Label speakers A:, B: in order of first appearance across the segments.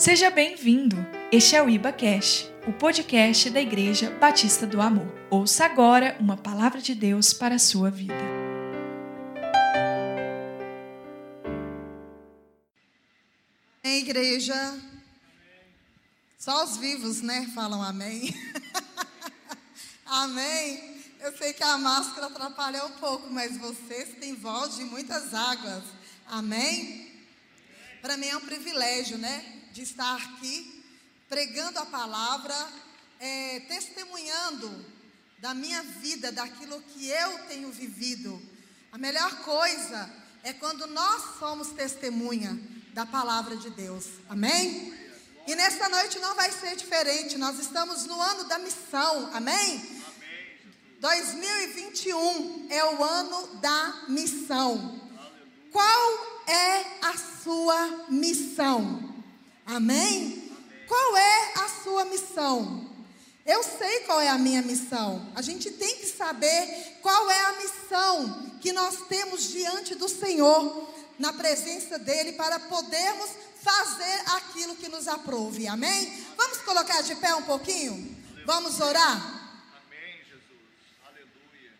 A: Seja bem-vindo. Este é o Iba Cash, o podcast da Igreja Batista do Amor. Ouça agora uma palavra de Deus para a sua vida.
B: Amém, igreja. Só os vivos, né, falam amém. amém. Eu sei que a máscara atrapalha um pouco, mas vocês têm voz de muitas águas. Amém? Para mim é um privilégio, né? De estar aqui pregando a palavra, é, testemunhando da minha vida, daquilo que eu tenho vivido. A melhor coisa é quando nós somos testemunha da palavra de Deus. Amém? E nesta noite não vai ser diferente. Nós estamos no ano da missão. Amém? 2021 é o ano da missão. Qual é a sua missão? Amém? Qual é a sua missão? Eu sei qual é a minha missão. A gente tem que saber qual é a missão que nós temos diante do Senhor, na presença dEle, para podermos fazer aquilo que nos aprove. Amém? Vamos colocar de pé um pouquinho? Vamos orar?
C: Amém, Jesus. Aleluia.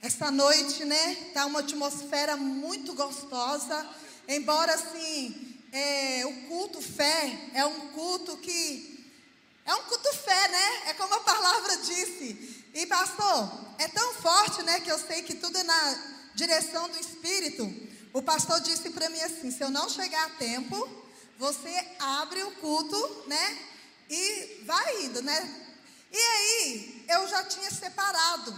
B: Essa noite, né? Tá uma atmosfera muito gostosa. Embora assim, é, o culto fé é um culto que. É um culto fé, né? É como a palavra disse. E pastor, é tão forte, né? Que eu sei que tudo é na direção do Espírito. O pastor disse para mim assim: se eu não chegar a tempo, você abre o culto, né? E vai indo, né? E aí, eu já tinha separado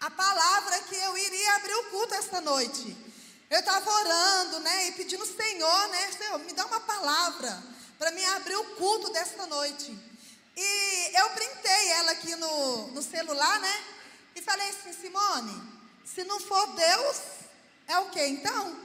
B: a palavra que eu iria abrir o culto esta noite. Eu estava orando, né? E pedindo, Senhor, né? Senhor, me dá uma palavra para me abrir o culto desta noite. E eu printei ela aqui no, no celular, né? E falei assim, Simone, se não for Deus, é o que então?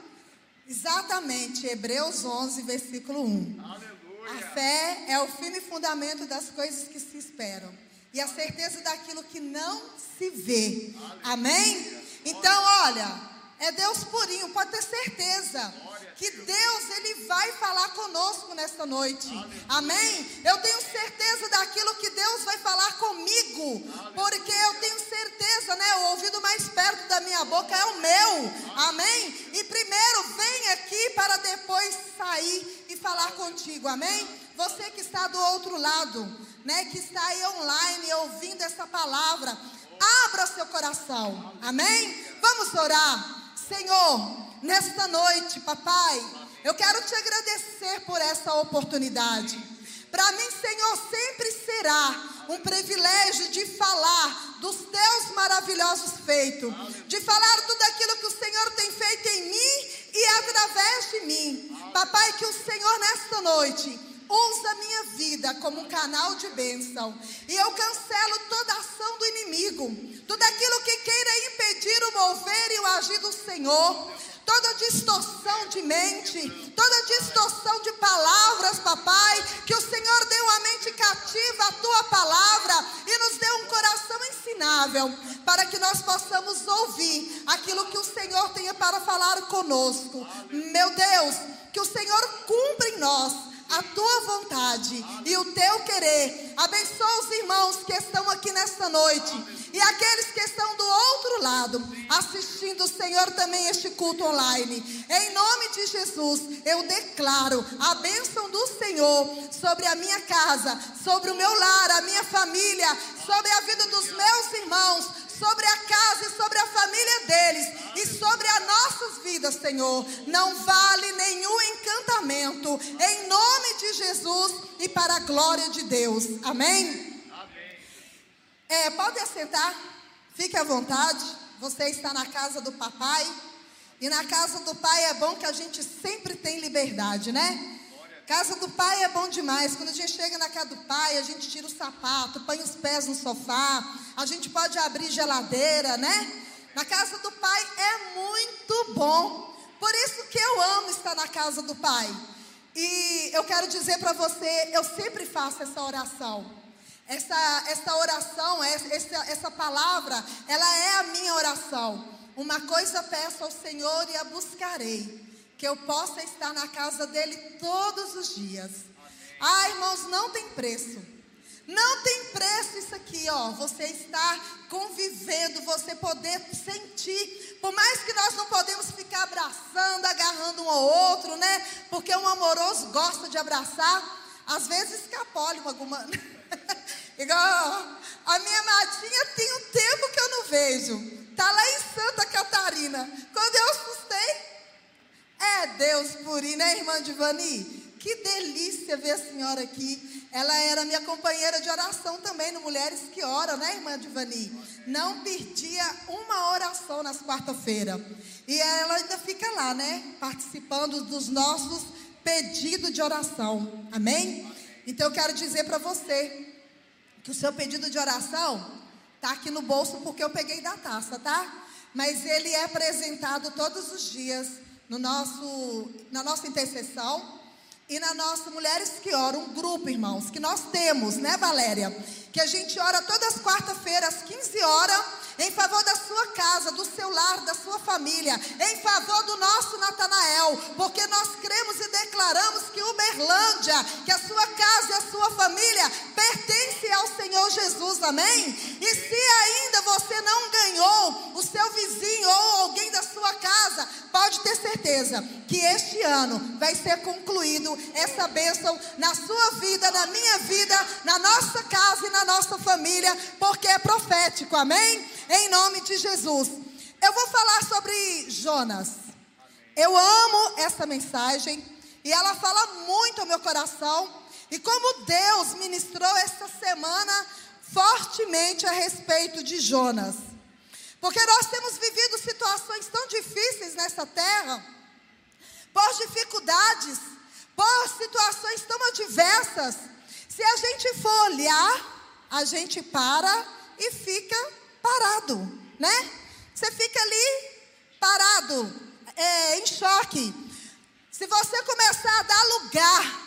B: Exatamente, Hebreus 11, versículo 1.
C: Aleluia.
B: A fé é o firme fundamento das coisas que se esperam e a certeza daquilo que não se vê. Amém? Então, olha, é Deus purinho, pode ter certeza que Deus ele vai falar conosco nesta noite. Amém? Eu tenho certeza daquilo que Deus vai falar comigo, porque eu tenho certeza, né? O ouvido mais perto da minha boca é o meu. Amém? E primeiro vem aqui para depois sair e falar contigo. Amém? Você que está do outro lado, né, que está aí online ouvindo essa palavra, abra seu coração. Amém? Vamos orar. Senhor, nesta noite, papai, eu quero te agradecer por essa oportunidade. Para mim, Senhor, sempre será um privilégio de falar dos teus maravilhosos feitos, de falar tudo aquilo que o Senhor tem feito em mim e através de mim. Papai, que o Senhor nesta noite usa a minha vida como um canal de bênção. E eu cancelo toda ação do inimigo, tudo aquilo que queira impedir o mover e o agir do Senhor. Toda distorção de mente, toda distorção de palavras, papai, que o Senhor dê uma mente cativa à tua palavra e nos dê um coração ensinável, para que nós possamos ouvir aquilo que o Senhor tenha para falar conosco. Meu Deus, que o Senhor cumpra em nós a tua vontade e o teu querer. Abençoa os irmãos que estão aqui nesta noite e aqueles que estão do outro lado, assistindo, Senhor, também este culto online. Em nome de Jesus, eu declaro a bênção do Senhor sobre a minha casa, sobre o meu lar, a minha família, sobre a vida dos meus irmãos, sobre a casa e sobre a família deles e sobre as nossas vidas, Senhor. Não vale nenhum encantamento, em nome de Jesus e para a glória de Deus. Amém?
C: Amém.
B: É, pode assentar, fique à vontade. Você está na casa do papai. E na casa do pai é bom que a gente sempre tem liberdade, né? Casa do pai é bom demais. Quando a gente chega na casa do pai, a gente tira o sapato, põe os pés no sofá, a gente pode abrir geladeira, né? Na casa do pai é muito bom. Por isso que eu amo estar na casa do pai. E eu quero dizer para você, eu sempre faço essa oração. Essa, essa oração, essa, essa palavra, ela é a minha oração. Uma coisa peço ao Senhor e a buscarei que eu possa estar na casa dele todos os dias. Ah, irmãos, não tem preço. Não tem preço isso aqui, ó. Você estar convivendo, você poder sentir. Por mais que nós não podemos ficar abraçando, agarrando um ao outro, né? Porque um amoroso gosta de abraçar. Às vezes escapole alguma. Igual a minha madrinha tem um tempo que eu não vejo. Tá lá em Santa Catarina. Quando eu assustei, é Deus purinho, né, irmã Divani? Que delícia ver a senhora aqui. Ela era minha companheira de oração também no Mulheres que Oram, né, irmã Divani? Não perdia uma oração nas quarta-feiras. E ela ainda fica lá, né? Participando dos nossos pedidos de oração. Amém? Então eu quero dizer para você que o seu pedido de oração está aqui no bolso porque eu peguei da taça, tá? Mas ele é apresentado todos os dias no nosso, na nossa intercessão e na nossa Mulheres que Oram, um grupo, irmãos, que nós temos, né, Valéria? Que a gente ora todas as quarta-feiras, às 15 horas, em favor da sua casa, do seu lar, da sua família, em favor do nosso Natanael, porque nós cremos e declaramos que Uberlândia, que a sua casa e a sua família pertence ao Senhor Jesus, amém? E se ainda você não ganhou o seu vizinho ou alguém da sua casa, pode ter certeza que este ano vai ser concluído essa bênção na sua vida, na minha vida, na nossa casa e na nossa família, porque é profético, amém? Em nome de Jesus. Eu vou falar sobre Jonas. Eu amo essa mensagem e ela fala muito ao meu coração. E como Deus ministrou essa semana fortemente a respeito de Jonas. Porque nós temos vivido situações tão difíceis nessa terra, por dificuldades, por situações tão adversas. Se a gente for olhar, a gente para e fica parado, né? Você fica ali parado, é, em choque. Se você começar a dar lugar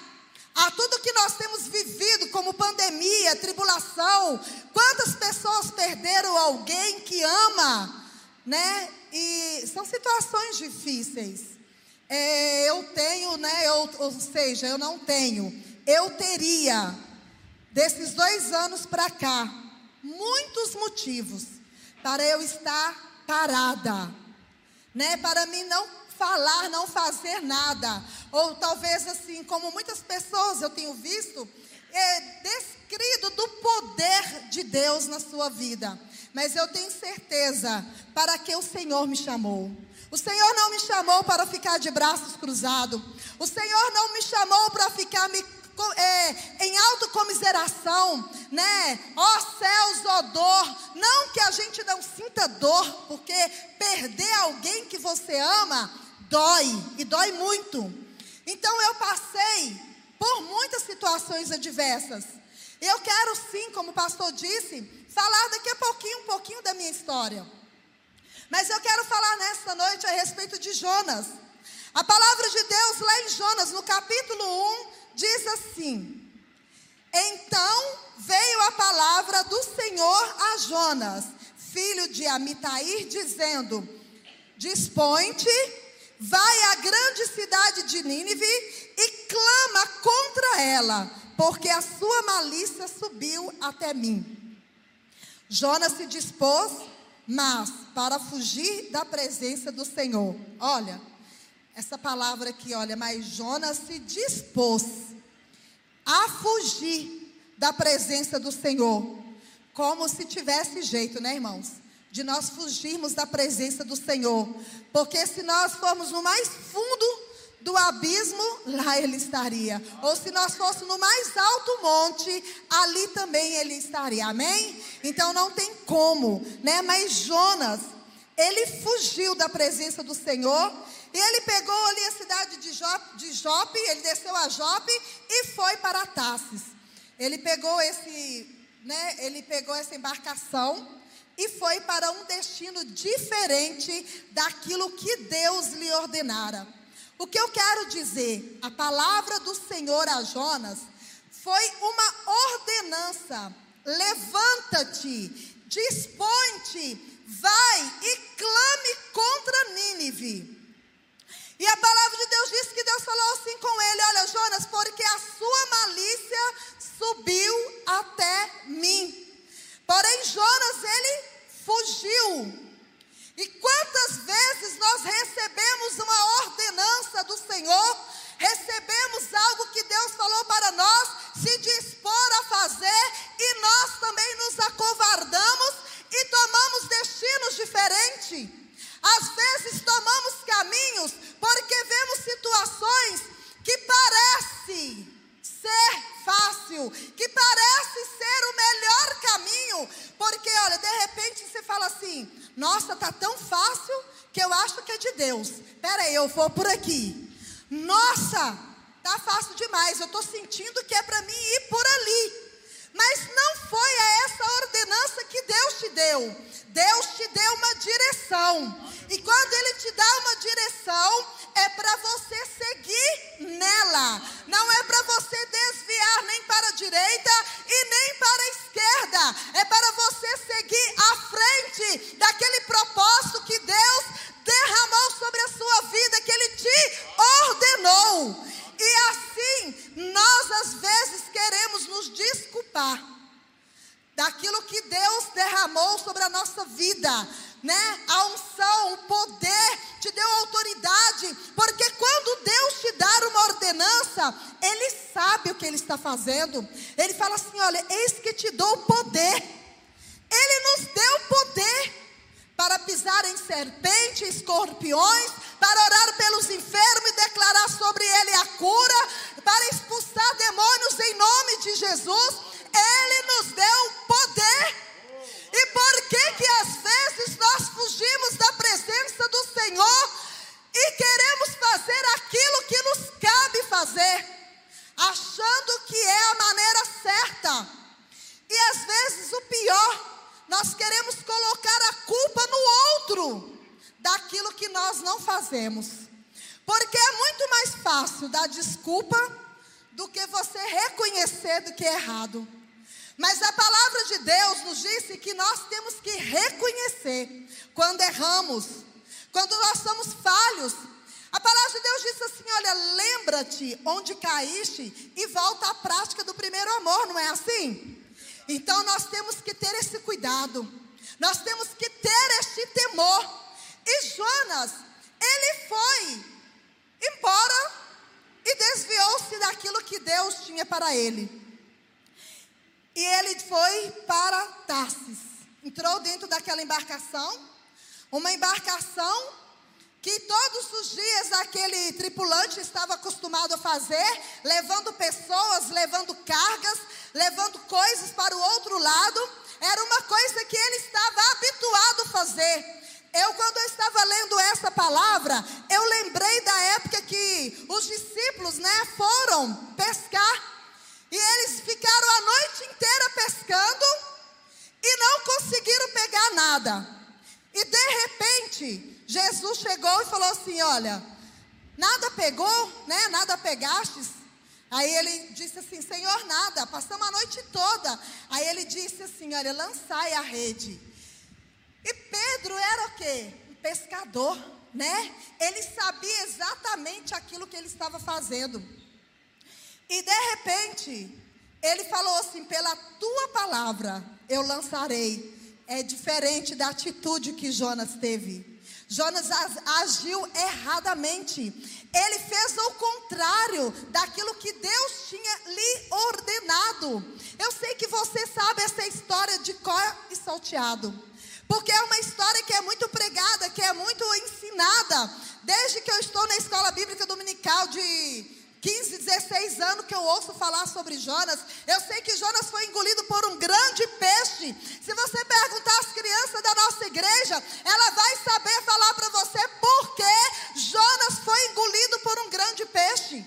B: a tudo que nós temos vivido, como pandemia, tribulação, quantas pessoas perderam alguém que ama, né? E são situações difíceis. É, eu tenho, né? Eu, ou seja, eu não tenho. Eu teria, desses dois anos para cá, muitos motivos para eu estar parada, né? Para mim não falar, não fazer nada, ou talvez assim, como muitas pessoas eu tenho visto, é descrito do poder de Deus na sua vida. Mas eu tenho certeza para que o Senhor me chamou. O Senhor não me chamou para ficar de braços cruzados. O Senhor não me chamou para ficar me é, em autocomiseração, né? Ó céus, ó dor. Não que a gente não sinta dor, porque perder alguém que você ama dói, e dói muito. Então eu passei por muitas situações adversas. Eu quero sim, como o pastor disse, falar daqui a pouquinho um pouquinho da minha história. Mas eu quero falar nesta noite a respeito de Jonas. A palavra de Deus lá em Jonas, no capítulo 1, diz assim: Então veio a palavra do Senhor a Jonas, filho de Amitair, dizendo: Dispõe-te, vai à grande cidade de Nínive e clama contra ela, porque a sua malícia subiu até mim. Jonas se dispôs, mas para fugir da presença do Senhor. Olha, essa palavra aqui, olha, mas Jonas se dispôs a fugir da presença do Senhor, como se tivesse jeito, né, irmãos? De nós fugirmos da presença do Senhor, porque se nós formos no mais fundo do abismo, lá ele estaria. Ou se nós fôssemos no mais alto monte, ali também ele estaria. Amém? Então não tem como, né? Mas Jonas, ele fugiu da presença do Senhor e ele pegou ali a cidade de Jope, de Jope, ele desceu a Jope e foi para Tarsis. Ele pegou esse, né, ele pegou essa embarcação e foi para um destino diferente daquilo que Deus lhe ordenara. O que eu quero dizer, a palavra do Senhor a Jonas foi uma ordenança. Levanta-te, dispõe-te, vai e clame contra Nínive E a palavra de Deus diz que Deus falou assim com ele: Olha, Jonas, porque a sua malícia subiu até mim. Porém, Jonas, ele fugiu. E quantas vezes nós recebemos uma ordenança do Senhor, recebemos algo que Deus falou para nós, se dispor a fazer, e nós também nos acovardamos e tomamos destinos diferentes. Às vezes tomamos caminhos porque vemos situações que parece ser fácil, que parece ser o melhor caminho, porque olha, de repente você fala assim: "Nossa, tá tão fácil que eu acho que é de Deus". Espera aí, eu vou por aqui. Nossa, tá fácil demais. Eu estou sentindo que é para mim ir por ali. Mas não foi essa que Deus te deu. Deus te deu uma direção. E quando Ele te dá uma direção, é para você seguir nela. Não é para você desviar nem para a direita e nem para a esquerda. É para você seguir à frente daquele propósito que Deus derramou sobre a sua vida, que Ele te ordenou. E assim, nós às vezes queremos nos desculpar daquilo que Deus derramou sobre a nossa vida, né? A unção, o poder, te deu autoridade, porque quando Deus te dar uma ordenança, Ele sabe o que Ele está fazendo. Ele fala assim: olha, eis que te dou o poder. Ele nos deu poder para pisar em serpente, escorpiões, para orar pelos enfermos e declarar sobre ele a cura, para expulsar demônios em nome de Jesus. Ele nos deu poder. E por que que às vezes nós fugimos da presença do Senhor e queremos fazer aquilo que nos cabe fazer, achando que é a maneira certa? E às vezes o pior nós queremos colocar a culpa no outro daquilo que nós não fazemos. Porque é muito mais fácil dar desculpa do que você reconhecer do que é errado. Mas a palavra de Deus nos disse que nós temos que reconhecer quando erramos, quando nós somos falhos. A palavra de Deus diz assim: olha, lembra-te onde caíste e volta à prática do primeiro amor, não é assim? Então nós temos que ter esse cuidado, nós temos que ter este temor. E Jonas, ele foi embora e desviou-se daquilo que Deus tinha para ele. E ele foi para Tarsis, entrou dentro daquela embarcação, uma embarcação que todos os dias aquele tripulante estava acostumado a fazer, levando pessoas, levando cargas, levando coisas para o outro lado, era uma coisa que ele estava habituado a fazer. Eu, quando eu estava lendo essa palavra, eu lembrei da época que os discípulos, né, foram pescar. E eles ficaram a noite inteira pescando e não conseguiram pegar nada. E de repente, Jesus chegou e falou assim: Olha, nada pegou, né? Nada pegastes. Aí ele disse assim: Senhor, nada, passamos a noite toda. Aí ele disse assim: Olha, lançai a rede. E Pedro era o quê? Um pescador, né? Ele sabia exatamente aquilo que ele estava fazendo. E de repente, ele falou assim: Pela tua palavra eu lançarei. É diferente da atitude que Jonas teve. Jonas agiu erradamente. Ele fez o contrário daquilo que Deus tinha lhe ordenado. Eu sei que você sabe essa história de Có e Salteado. Porque é uma história que é muito pregada, que é muito ensinada. Desde que eu estou na escola bíblica dominical de 15, 16 anos que eu ouço falar sobre Jonas. Eu sei que Jonas foi engolido por um grande peixe. Se você perguntar às crianças da nossa igreja, ela vai saber falar para você por que Jonas foi engolido por um grande peixe.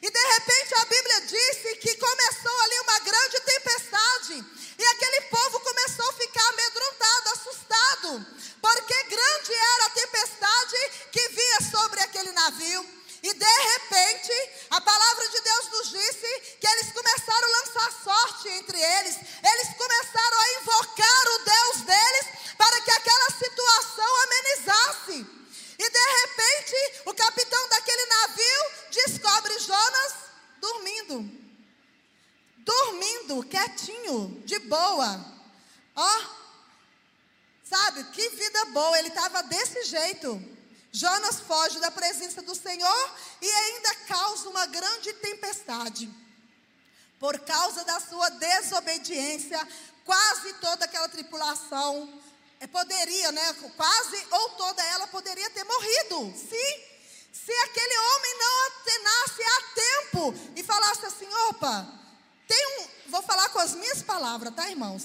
B: E de repente a Bíblia disse que começou ali uma grande tempestade. E aquele povo começou a ficar amedrontado, assustado. Porque grande era a tempestade que vinha sobre aquele navio. E de repente, a palavra de Deus nos disse que eles começaram a lançar sorte entre eles, eles começaram a invocar o Deus deles para que aquela situação amenizasse. E de repente, o capitão daquele navio descobre Jonas dormindo dormindo, quietinho, de boa. Ó, oh, sabe, que vida boa, ele estava desse jeito. Foge da presença do Senhor e ainda causa uma grande tempestade. Por causa da sua desobediência, quase toda aquela tripulação é, poderia, né? Quase ou toda ela poderia ter morrido. Se, se aquele homem não atenasse a tempo e falasse assim: opa, tem um. Vou falar com as minhas palavras, tá, irmãos?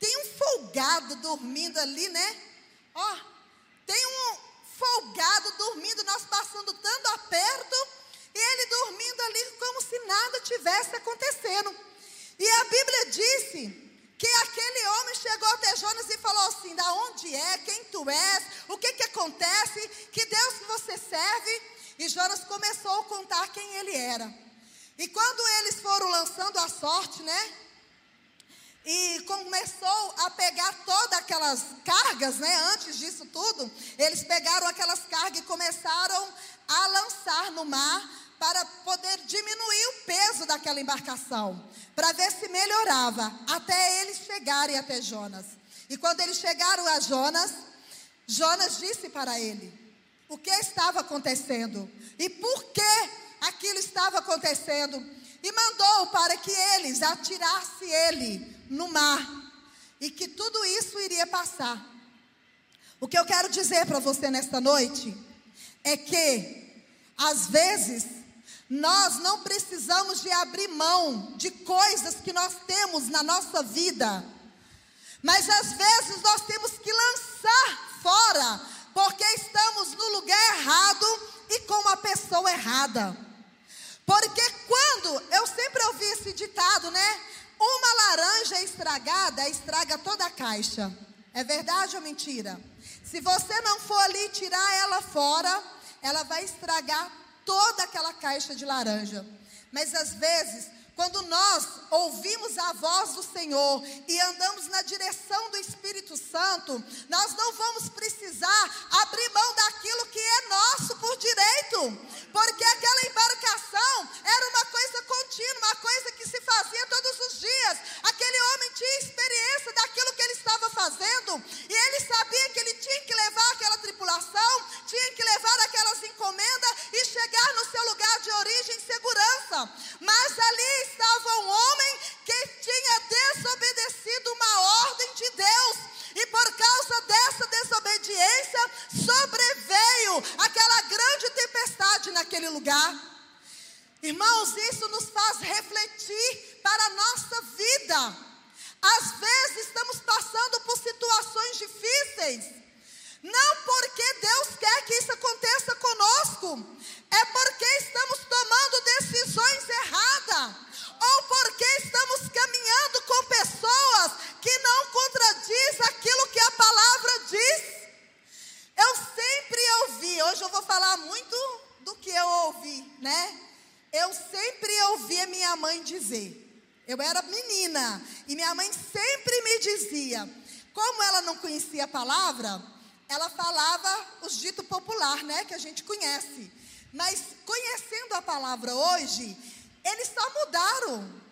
B: Tem um folgado dormindo ali, né? Ó, tem um folgado dormindo, nós passando tanto aperto, e ele dormindo ali como se nada tivesse acontecendo. E a Bíblia disse que aquele homem chegou até Jonas e falou assim: da onde é, quem tu és, o que que acontece, que Deus que você serve. E Jonas começou a contar quem ele era. E quando eles foram lançando a sorte, né? E começou a pegar todas aquelas cargas, né? Antes disso tudo, eles pegaram aquelas cargas e começaram a lançar no mar para poder diminuir o peso daquela embarcação, para ver se melhorava, até eles chegarem até Jonas. E quando eles chegaram a Jonas, Jonas disse para ele o que estava acontecendo e por que aquilo estava acontecendo, e mandou para que eles atirassem ele no mar e que tudo isso iria passar. O que eu quero dizer para você nesta noite é que, às vezes, nós não precisamos de abrir mão de coisas que nós temos na nossa vida. Mas às vezes nós temos que lançar fora, porque estamos no lugar errado e com a pessoa errada. Porque quando, eu sempre ouvi esse ditado, né? Uma laranja estragada estraga toda a caixa. É verdade ou mentira? Se você não for ali tirar ela fora, ela vai estragar toda aquela caixa de laranja. Mas às vezes, quando nós ouvimos a voz do Senhor e andamos na direção do Espírito Santo, nós não vamos precisar abrir mão daquilo que é nosso por direito, porque aquela embarcação era uma coisa contínua, uma coisa que se fazia todos os dias. Aquele homem tinha experiência daquilo que ele estava fazendo e ele sabia que ele tinha que levar aquela tripulação, tinha que levar aquelas encomendas e chegar no seu lugar de origem em segurança. Mas ali estava um homem que tinha desobedecido uma ordem de Deus. E por causa dessa desobediência, sobreveio aquela grande tempestade naquele lugar. Irmãos, isso nos faz refletir para a nossa vida. Às vezes estamos passando por situações difíceis. Não porque Deus quer que isso aconteça conosco, é porque estamos tomando decisões erradas, ou porque estamos caminhando com pessoas que não contradiz aquilo que a palavra diz. Eu sempre ouvi, hoje eu vou falar muito do que eu ouvi, né? Eu sempre ouvi a minha mãe dizer. Eu era menina e minha mãe sempre me dizia, como ela não conhecia a palavra, ela falava os ditos popular, né, que a gente conhece. Mas conhecendo a palavra hoje, eles só mudaram.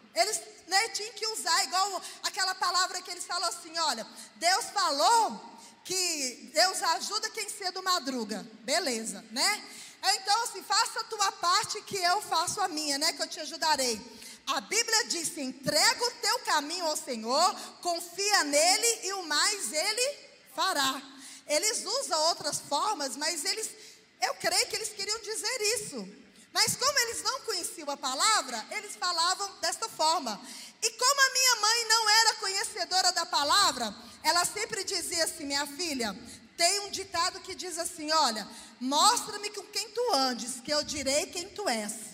B: Tinham que usar igual aquela palavra que eles falam assim: olha, Deus falou que Deus ajuda quem cedo madruga. Beleza, né? Então, assim, faça a tua parte que eu faço a minha, né? Que eu te ajudarei. A Bíblia diz: entrega o teu caminho ao Senhor, confia nele e o mais ele fará. Eles usam outras formas, mas eles, eu creio que eles queriam dizer isso. Mas como eles não conheciam a palavra, eles falavam desta forma. E como a minha mãe não era conhecedora da palavra, ela sempre dizia assim: minha filha, tem um ditado que diz assim: olha, mostra-me com quem tu andes, que eu direi quem tu és.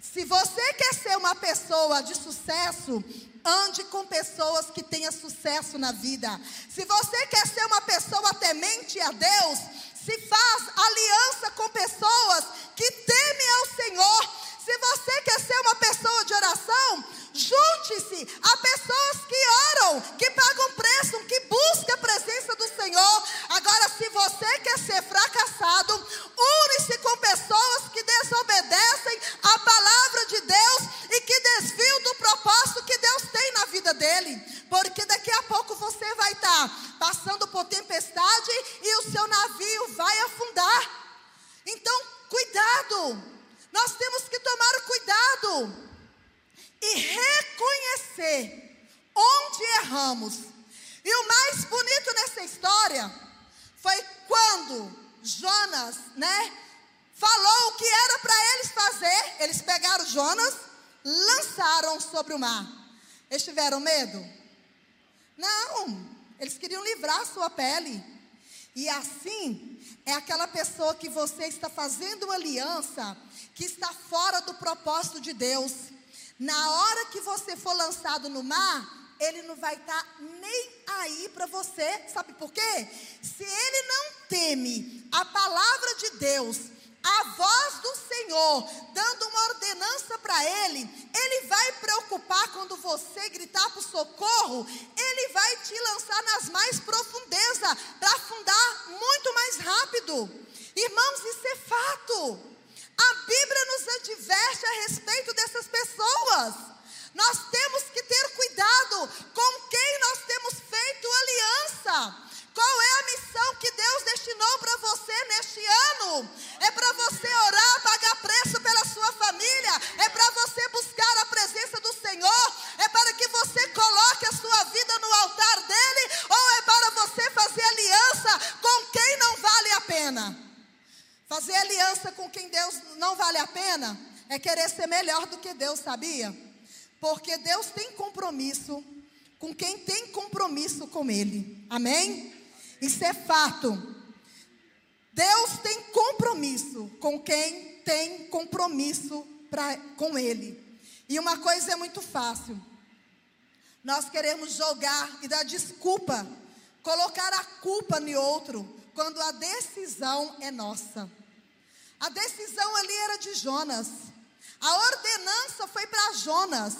B: Se você quer ser uma pessoa de sucesso, ande com pessoas que tenham sucesso na vida. Se você quer ser uma pessoa temente a Deus, se faz aliança com pessoas que temem ao Senhor. Se você quer ser uma pessoa de oração, junte-se a pessoas que oram, que pagam preço, que buscam a presença do Senhor. Agora, se você quer ser fracassado, une-se com pessoas que desobedecem a palavra de Deus e que desviam do propósito que Deus tem na vida dele. Porque daqui a pouco você vai estar passando por tempestade e o seu navio Nós temos que tomar cuidado e reconhecer onde erramos. E o mais bonito nessa história foi quando Jonas, né, falou o que era para eles fazer. Eles pegaram Jonas, lançaram sobre o mar. Eles tiveram medo? Não, eles queriam livrar sua pele. E assim, é aquela pessoa que você está fazendo uma aliança que está fora do propósito de Deus. Na hora que você for lançado no mar, ele não vai estar tá nem aí para você. Sabe por quê? Se ele não teme a palavra de Deus, a voz do Senhor dando uma ordenança para ele, ele vai preocupar quando você gritar por socorro, ele vai te lançar nas mais profundezas para afundar muito mais rápido. Irmãos, isso é fato. A Bíblia nos adverte a respeito dessas pessoas. Nós temos que ter cuidado com quem nós temos feito aliança. Qual é a missão que Deus destinou para você neste ano? É para você orar, pagar preço pela sua família? É para você buscar a presença do Senhor? É para que você coloque a sua vida no altar dele? Ou é para você fazer aliança com quem não vale a pena? Fazer aliança com quem Deus não vale a pena é querer ser melhor do que Deus, sabia? Porque Deus tem compromisso com quem tem compromisso com Ele. Amém? Isso é fato. Deus tem compromisso com quem tem compromisso pra, com Ele. E uma coisa é muito fácil. Nós queremos jogar e dar desculpa, colocar a culpa em outro, quando a decisão é nossa. A decisão ali era de Jonas. A ordenança foi para Jonas.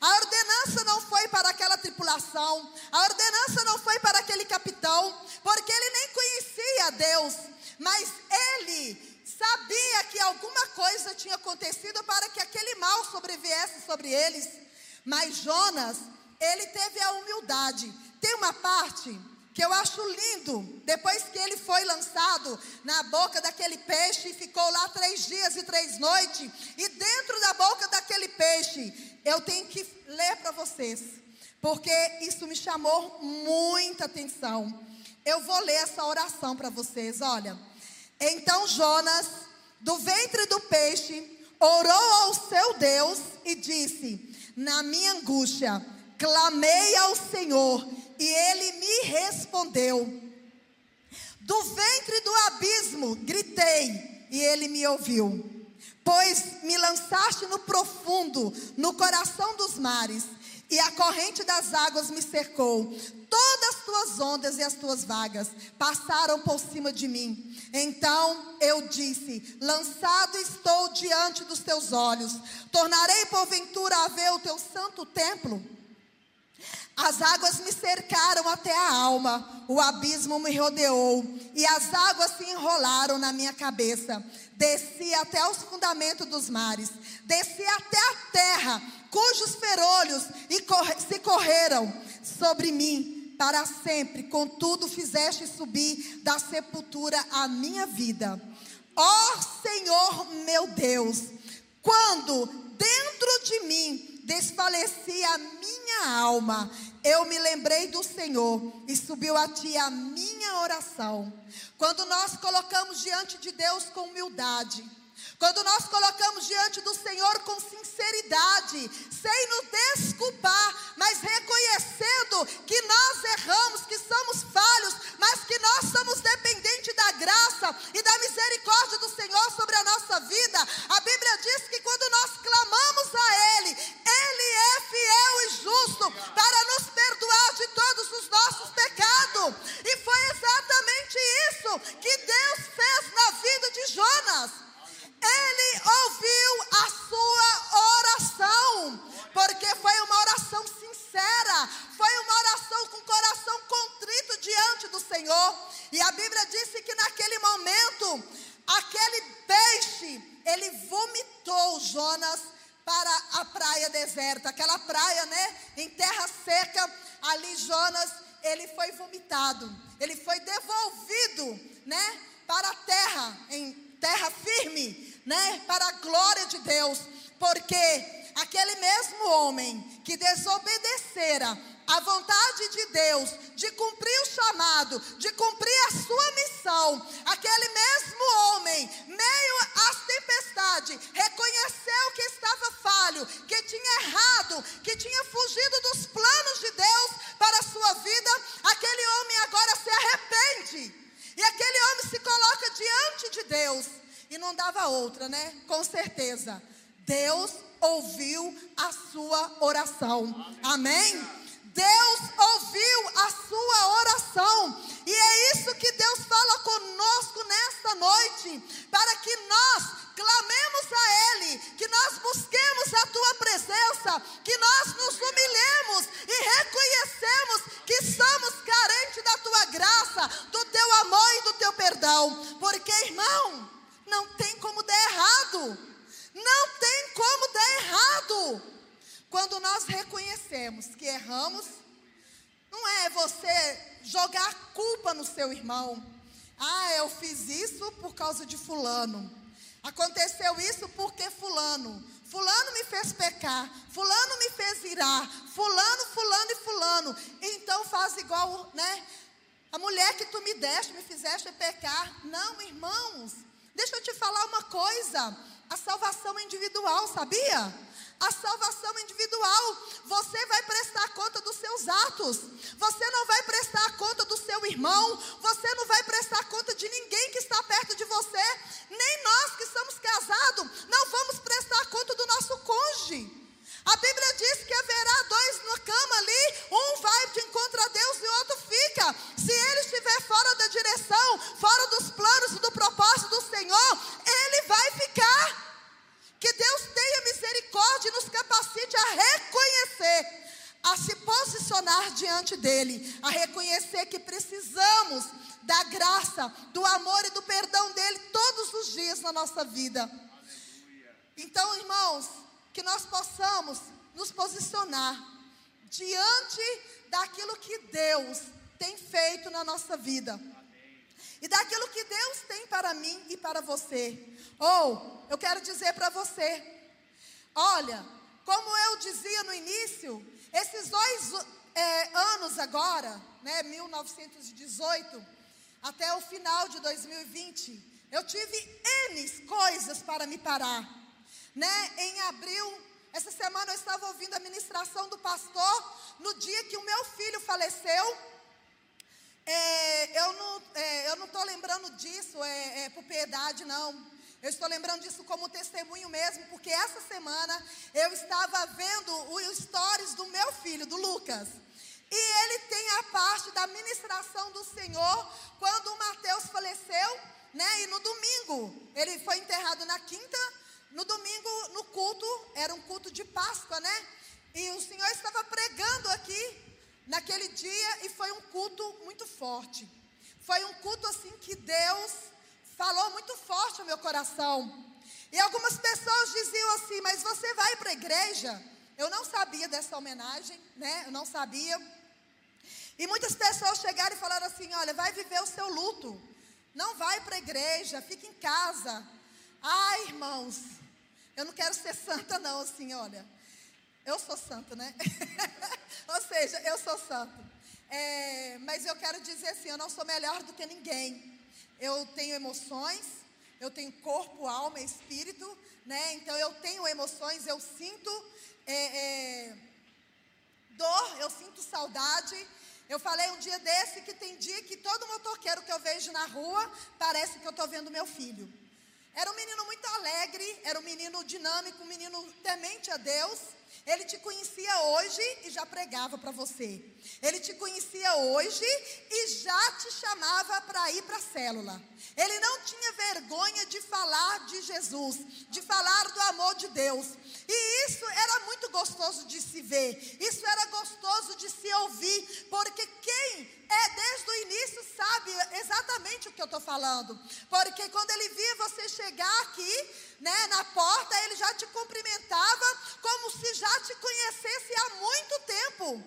B: A ordenança não foi para aquela tripulação, a ordenança não foi para aquele capitão, porque ele nem conhecia Deus, mas ele sabia que alguma coisa tinha acontecido para que aquele mal sobreviesse sobre eles. Mas Jonas, ele teve a humildade. Tem uma parte que eu acho lindo, depois que ele foi lançado na boca daquele peixe e ficou lá três dias e três noites, e dentro da boca daquele peixe eu tenho que ler para vocês, porque isso me chamou muita atenção. Eu vou ler essa oração para vocês, olha. Então Jonas, do ventre do peixe, orou ao seu Deus e disse: Na minha angústia, clamei ao Senhor e ele me respondeu. Do ventre do abismo, gritei e ele me ouviu. Pois me lançaste no profundo, no coração dos mares, e a corrente das águas me cercou. Todas as tuas ondas e as tuas vagas passaram por cima de mim. Então eu disse: Lançado estou diante dos teus olhos. Tornarei porventura a ver o teu santo templo. As águas me cercaram até a alma, o abismo me rodeou, e as águas se enrolaram na minha cabeça desci até os fundamentos dos mares, desci até a terra, cujos ferolhos se correram sobre mim para sempre. Contudo, fizeste subir da sepultura a minha vida. Ó Senhor meu Deus, quando dentro de mim desfalecia a minha alma, eu me lembrei do Senhor e subiu a ti a minha oração. Quando nós colocamos diante de Deus com humildade, quando nós colocamos diante do Senhor com sinceridade, sem nos desculpar, mas reconhecendo que nós erramos, que somos falhos, mas que nós somos dependentes da graça e da misericórdia do Senhor sobre a nossa vida, a Bíblia diz que quando nós clamamos a Ele, Ele é fiel e justo para nos perdoar de todos os nossos pecados. E foi exatamente isso que Deus fez na vida de Jonas. Ele ouviu a sua oração, porque foi uma oração sincera, foi uma oração com coração contrito diante do Senhor. E a Bíblia disse que naquele momento, aquele peixe, ele vomitou Jonas para a praia deserta, aquela praia, né, em terra seca, ali Jonas, ele foi vomitado, ele foi devolvido, né, para a terra, em terra firme, né, para a glória de Deus, porque aquele mesmo homem que desobedecera a vontade de Deus, de cumprir o chamado, de cumprir a sua missão, aquele mesmo homem, meio às tempestades, reconheceu que estava falho, que tinha errado, que tinha fugido dos planos de Deus para a sua vida, aquele homem agora se arrepende. E aquele homem se coloca diante de Deus. E não dava outra, né? Com certeza. Deus ouviu a sua oração. Amém? Deus ouviu a sua oração. E é isso que Deus fala conosco nesta noite, para que nós clamemos a Ele, que nós busquemos a Tua presença, que nós nos humilhemos e reconhecemos que somos carentes da Tua graça, do Teu amor e do Teu perdão. Porque, irmão, não tem como dar errado. Não tem como dar errado. Quando nós reconhecemos que erramos, não é você jogar culpa no seu irmão. Ah, eu fiz isso por causa de fulano. Aconteceu isso porque fulano. Fulano me fez pecar. Fulano me fez irar. Fulano, fulano e fulano. Então faz igual, né? A mulher que tu me deste, me fizeste pecar. Não, irmãos. Deixa eu te falar uma coisa. A salvação individual, sabia? a salvação individual. Você vai prestar conta dos seus atos. Você não vai prestar conta do seu irmão. Você não vai prestar conta de ninguém que está perto de você. Nem nós que somos casados não vamos prestar conta do nosso cônjuge. A Bíblia diz que haverá dois na cama ali, um vai de encontro a Deus e o outro fica. Se ele estiver fora da direção, fora dos planos e do propósito do Senhor, ele vai ficar. Que Deus tenha misericórdia e nos capacite a reconhecer, a se posicionar diante dEle, a reconhecer que precisamos da graça, do amor e do perdão dEle todos os dias na nossa vida. Então, irmãos, que nós possamos nos posicionar diante daquilo que Deus tem feito na nossa vida e daquilo que Deus tem para mim e para você. Ou, eu quero dizer para você, olha, como eu dizia no início, esses dois é, anos agora, né, 1918, até o final de 2020, eu tive N coisas para me parar. Né? Em abril, essa semana eu estava ouvindo a ministração do pastor no dia que o meu filho faleceu. É, eu não é, eu não estou lembrando disso é, é, por piedade, não. Eu estou lembrando disso como testemunho mesmo, porque essa semana eu estava vendo os stories do meu filho, do Lucas. E ele tem a parte da ministração do Senhor quando o Mateus faleceu, né? E no domingo, ele foi enterrado na quinta, no domingo, no culto, era um culto de Páscoa, né? E o Senhor estava pregando aqui naquele dia e foi um culto muito forte. Foi um culto assim que Deus falou muito forte ao meu coração. E algumas pessoas diziam assim: Mas você vai para a igreja? Eu não sabia dessa homenagem, né? Eu não sabia. E muitas pessoas chegaram e falaram assim: Olha, vai viver o seu luto. Não vai para a igreja, fica em casa. Ai, irmãos, eu não quero ser santa, não, assim, olha. Eu sou santo, né? Ou seja, eu sou santo. É, mas eu quero dizer assim: eu não sou melhor do que ninguém. Eu tenho emoções, eu tenho corpo, alma, espírito, né? Então eu tenho emoções, eu sinto é, é, dor, eu sinto saudade. Eu falei um dia desse que tem dia que todo motoqueiro que eu vejo na rua parece que eu estou vendo meu filho. Era um menino muito alegre, era um menino dinâmico, um menino temente a Deus. Ele te conhecia hoje e já pregava para você. Ele te conhecia hoje e já te chamava para ir para a célula. Ele não tinha vergonha de falar de Jesus, de falar do amor de Deus. E isso era muito gostoso de se ver, isso era gostoso de se ouvir, porque quem é desde o início sabe exatamente o que eu estou falando. Porque quando ele via você chegar aqui, né, na porta, ele já te cumprimentava como se já te conhecesse há muito tempo.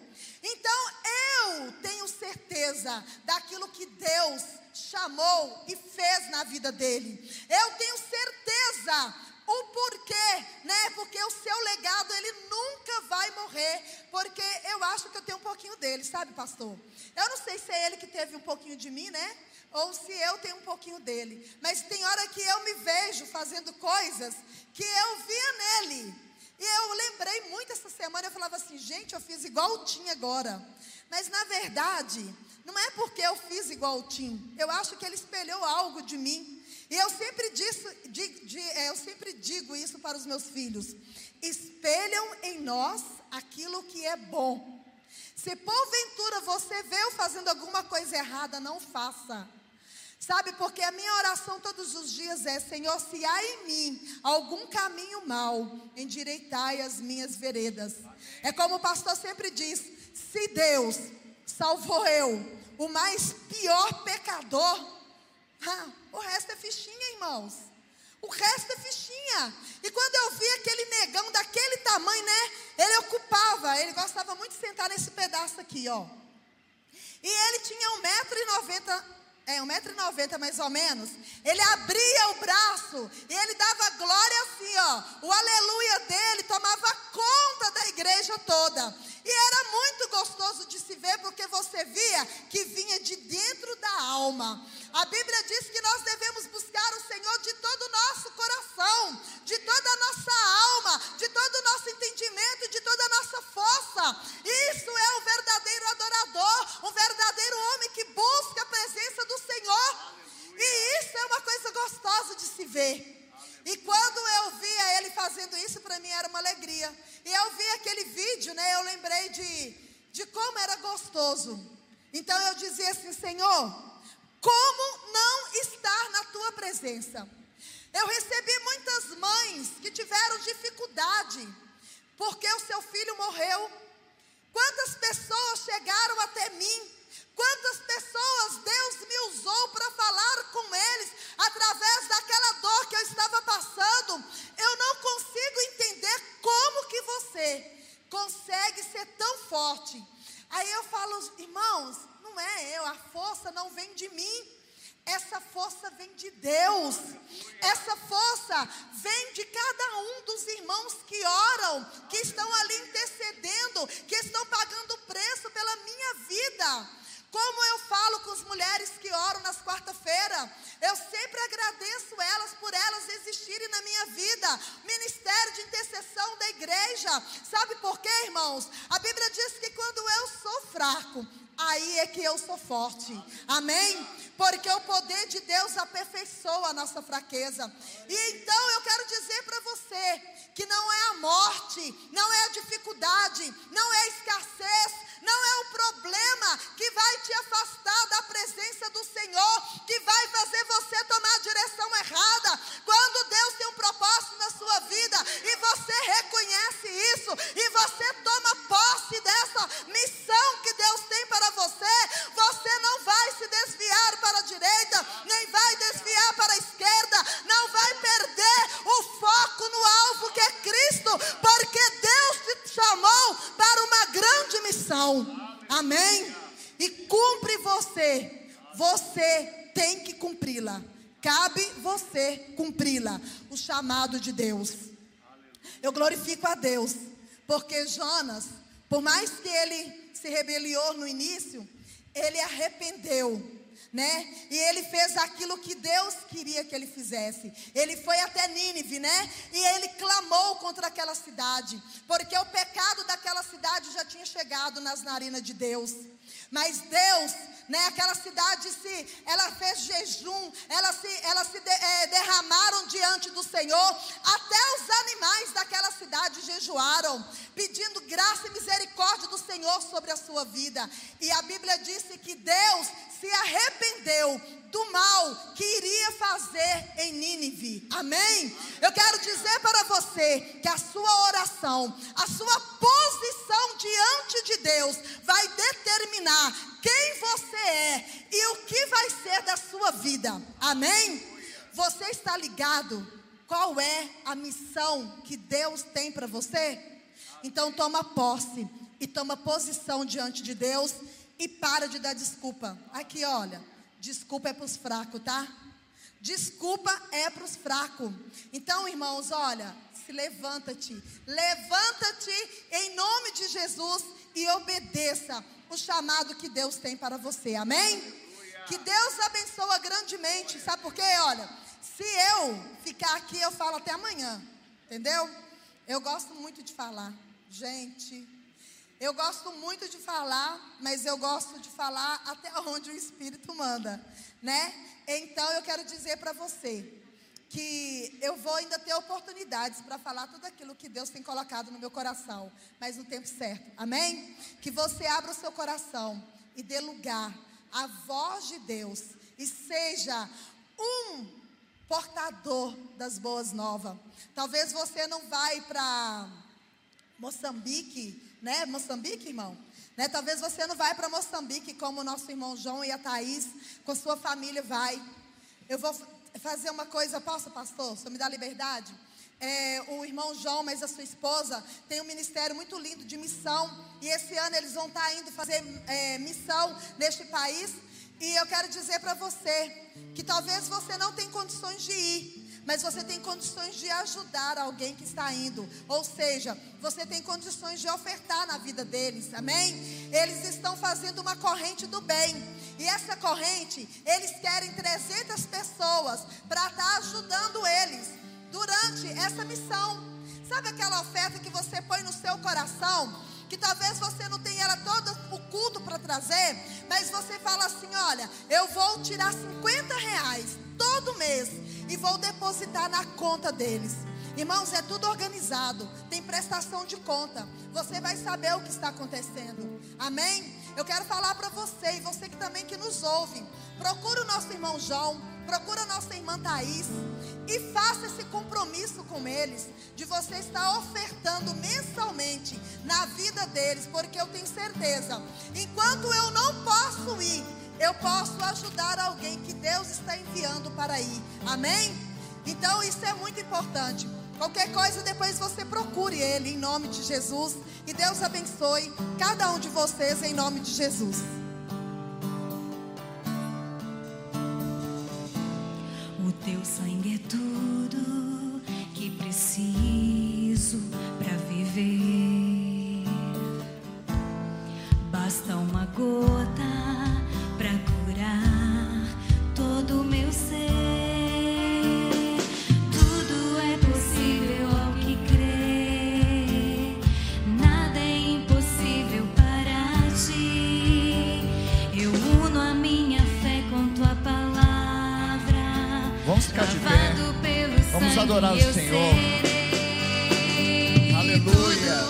B: Então eu tenho certeza daquilo que Deus chamou e fez na vida dele. Eu tenho certeza o porquê, né? Porque o seu legado ele nunca vai morrer, porque eu acho que eu tenho um pouquinho dele, sabe, pastor? Eu não sei se é ele que teve um pouquinho de mim, né? Ou se eu tenho um pouquinho dele. Mas tem hora que eu me vejo fazendo coisas que eu via nele e eu lembrei muito essa semana, eu falava assim, gente, eu fiz igual o Tim agora. Mas na verdade, não é porque eu fiz igual o Tim. Eu acho que ele espelhou algo de mim. E eu sempre, disso, de, de, é, eu sempre digo isso para os meus filhos: espelham em nós aquilo que é bom. Se porventura você vê eu fazendo alguma coisa errada, não faça. Sabe, porque a minha oração todos os dias é: Senhor, se há em mim algum caminho mau, endireitai as minhas veredas. É como o pastor sempre diz: se Deus salvou eu, o mais pior pecador, ah, o resto é fichinha, irmãos. O resto é fichinha. E quando eu vi aquele negão daquele tamanho, né? Ele ocupava, ele gostava muito de sentar nesse pedaço aqui, ó. E ele tinha 1,90m, é, 1,90m mais ou menos. Ele abria o braço e ele dava glória assim, ó. O aleluia dele tomava conta da igreja toda. E era muito gostoso de se ver, porque você via que vinha de dentro da alma. A Bíblia diz que nós devemos buscar o Senhor de todo o nosso coração, de toda a nossa alma, de todo o nosso entendimento, de toda a nossa força. Isso é o verdadeiro adorador, o verdadeiro homem que busca a presença do Senhor. E isso é uma coisa gostosa de se ver. E quando eu via ele fazendo isso, para mim era uma alegria. E eu vi aquele vídeo, né? Eu lembrei de, de como era gostoso. Então eu dizia assim, Senhor, como não estar na tua presença? Eu recebi muitas mães que tiveram dificuldade porque o seu filho morreu. Essa força vem de cada um dos irmãos que oram, que estão ali intercedendo, que estão pagando preço pela minha vida. Como eu falo com as mulheres que oram nas quarta-feira, eu sempre agradeço elas por elas existirem na minha vida. Ministério de intercessão da igreja. Sabe por quê, irmãos? A Bíblia diz que quando eu sou fraco, aí é que eu sou forte. Amém? Porque o poder de Deus aperfeiçoa a nossa fraqueza. E então eu quero dizer para você que não é a morte, você cumpri-la, o chamado de Deus. Eu glorifico a Deus, porque Jonas, por mais que ele se rebeliou no início, ele arrependeu né? E ele fez aquilo que Deus queria que ele fizesse. Ele foi até Nínive, né? E ele clamou contra aquela cidade, porque o pecado daquela cidade já tinha chegado nas narinas de Deus. Mas Deus, né, aquela cidade se, ela fez jejum, ela se, ela se de, é, derramaram diante do Senhor, até os animais daquela cidade jejuaram, pedindo graça e misericórdia do Senhor sobre a sua vida. E a Bíblia disse que Deus se arrependeu do mal que iria fazer em Nínive. Amém? Eu quero dizer para você que a sua oração, a sua posição diante de Deus vai determinar quem você é e o que vai ser da sua vida. Amém? Você está ligado? Qual é a missão que Deus tem para você? Então toma posse e toma posição diante de Deus e para de dar desculpa. Aqui, olha, desculpa é para os fracos, tá? Desculpa é para os fracos. Então, irmãos, olha, se levanta-te. Levanta-te em nome de Jesus e obedeça o chamado que Deus tem para você. Amém? Que Deus abençoa grandemente. Sabe por quê? Olha, se eu ficar aqui, eu falo até amanhã. Entendeu? Eu gosto muito de falar. Gente, eu gosto muito de falar, mas eu gosto de falar até onde o Espírito manda, né? Então eu quero dizer para você que eu vou ainda ter oportunidades para falar tudo aquilo que Deus tem colocado no meu coração, mas no tempo certo. Amém? Que você abra o seu coração e dê lugar à voz de Deus e seja um portador das boas novas. Talvez você não vai para Moçambique, né? Moçambique, irmão? Né? Talvez você não vai para Moçambique como o nosso irmão João e a Thaís com sua família vai. Eu vou fazer uma coisa, posso, pastor? Senhor me dá liberdade? É, o irmão João, mas a sua esposa, tem um ministério muito lindo de missão. E esse ano eles vão estar indo fazer é, missão neste país. E eu quero dizer para você que talvez você não tenha condições de ir, mas você tem condições de ajudar alguém que está indo. Ou seja, você tem condições de ofertar na vida deles, amém? Eles estão fazendo uma corrente do bem. E essa corrente, eles querem 300 pessoas para estar tá ajudando eles durante essa missão. Sabe aquela oferta que você põe no seu coração? Que talvez você não tenha ela todo o culto para trazer, mas você fala assim: olha, eu vou tirar 50 reais todo mês e vou depositar na conta deles. Irmãos, é tudo organizado, tem prestação de conta. Você vai saber o que está acontecendo. Amém? Eu quero falar para você e você que também que nos ouve. Procura o nosso irmão João, procura a nossa irmã Thaís e faça esse compromisso com eles de você estar ofertando mensalmente na vida deles, porque eu tenho certeza, enquanto eu não posso ir, eu posso ajudar alguém que Deus está enviando para ir. Amém? Então isso é muito importante. Qualquer coisa, depois você procure Ele em nome de Jesus. E Deus abençoe cada um de vocês em nome de Jesus.
D: O teu sangue é tudo que preciso
C: adorar o Senhor. Aleluia.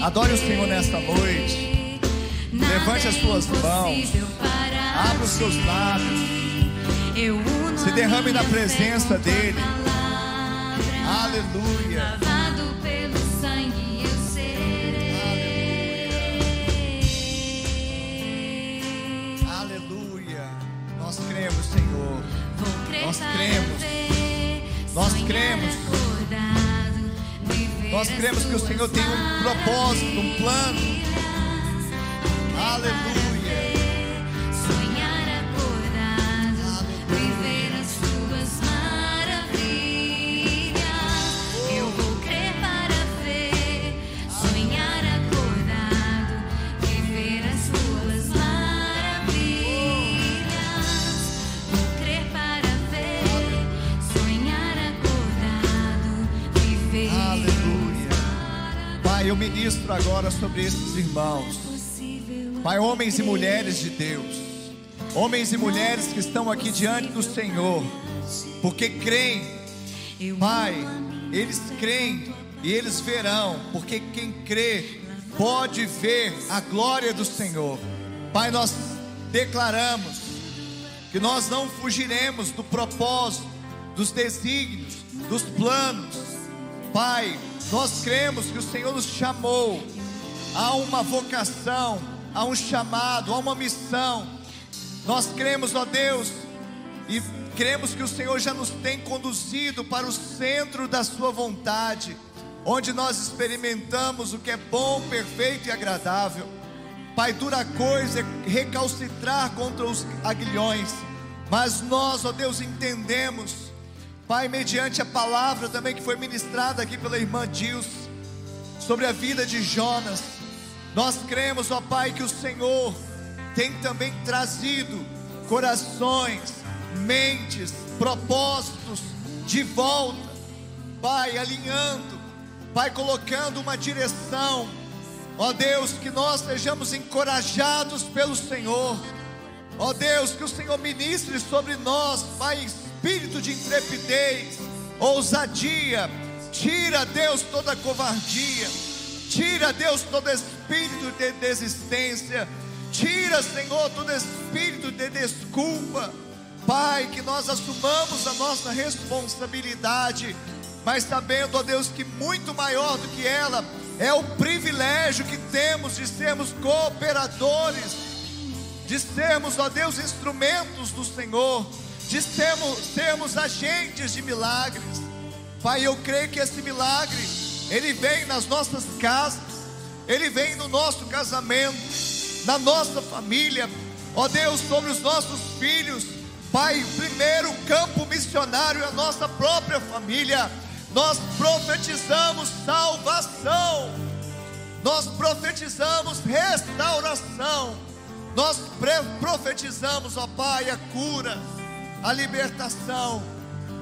D: É
C: Adore o. Senhor nesta noite. Levante as
D: é
C: suas mãos.
D: impossível para
C: Abra os seus lábios. Se derrame na presença dele. Aleluia. Cremos que o Senhor tem um propósito, um plano. Aleluia. Agora sobre esses irmãos. Pai, homens e mulheres de Deus, homens e mulheres que estão aqui diante do Senhor, porque creem, Pai, eles creem e eles verão, porque quem crê pode ver a glória do Senhor. Pai, nós declaramos que nós não fugiremos do propósito, dos desígnios, dos planos. Pai, nós cremos que o Senhor nos chamou a uma vocação, a um chamado, a uma missão. Nós cremos, ó Deus, e cremos que o Senhor já nos tem conduzido para o centro da Sua vontade, onde nós experimentamos o que é bom, perfeito e agradável. Pai, dura coisa é recalcitrar contra os aguilhões, mas nós, ó Deus, entendemos, Pai, mediante a palavra também que foi ministrada aqui pela irmã Dils, sobre a vida de Jonas, Nós cremos, ó Pai, que o Senhor tem também trazido corações, mentes, propósitos de volta, Pai, alinhando, Pai, colocando uma direção, ó Deus, que nós sejamos encorajados pelo Senhor, ó Deus, que o Senhor ministre sobre nós, Pai, espírito de intrepidez, ousadia, tira, Deus, toda covardia, tira, Deus, todo espírito de desistência, tira, Senhor, todo espírito de desculpa, Pai, que nós assumamos a nossa responsabilidade, mas sabendo, ó Deus, que muito maior do que ela é o privilégio que temos de sermos cooperadores, de sermos, ó Deus, instrumentos do Senhor, de sermos, sermos agentes de milagres. Pai, eu creio que esse milagre, ele vem nas nossas casas, ele vem no nosso casamento, na nossa família, ó Deus, sobre os nossos filhos, Pai, primeiro campo missionário é a nossa própria família. Nós profetizamos salvação. Nós profetizamos restauração. Nós profetizamos, ó Pai, a cura, a libertação.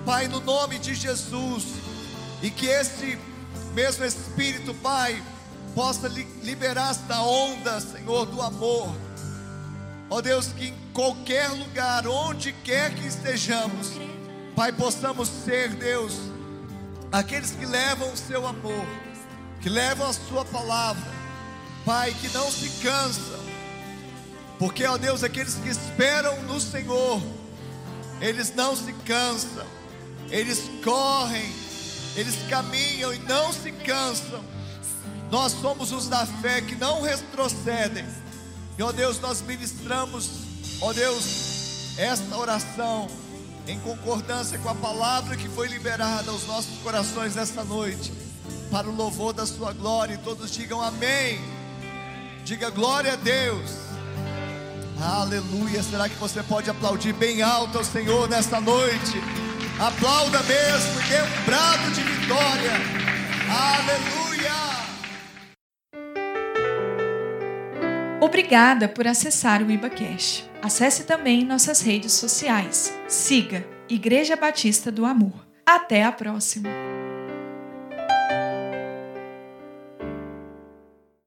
C: Pai, no nome de Jesus. E que esse mesmo Espírito, Pai, possa liberar esta onda, Senhor, do amor Ó Deus, que em qualquer lugar, onde quer que estejamos, Pai, possamos ser, Deus, aqueles que levam o seu amor, que levam a sua palavra, Pai, que não se cansam, porque, ó Deus, aqueles que esperam no Senhor, eles não se cansam, eles correm, eles caminham e não se cansam. Nós somos os da fé que não retrocedem e ó Deus, nós ministramos, ó Deus, esta oração em concordância com a palavra que foi liberada aos nossos corações esta noite, para o louvor da Sua glória. E todos digam amém. Diga glória a Deus. Aleluia. Será que você pode aplaudir bem alto ao Senhor nesta noite? Aplauda mesmo, dê um brado de vitória. Aleluia.
A: Obrigada por acessar o IbaCash. Acesse também nossas redes sociais. Siga Igreja Batista do Amor. Até a próxima!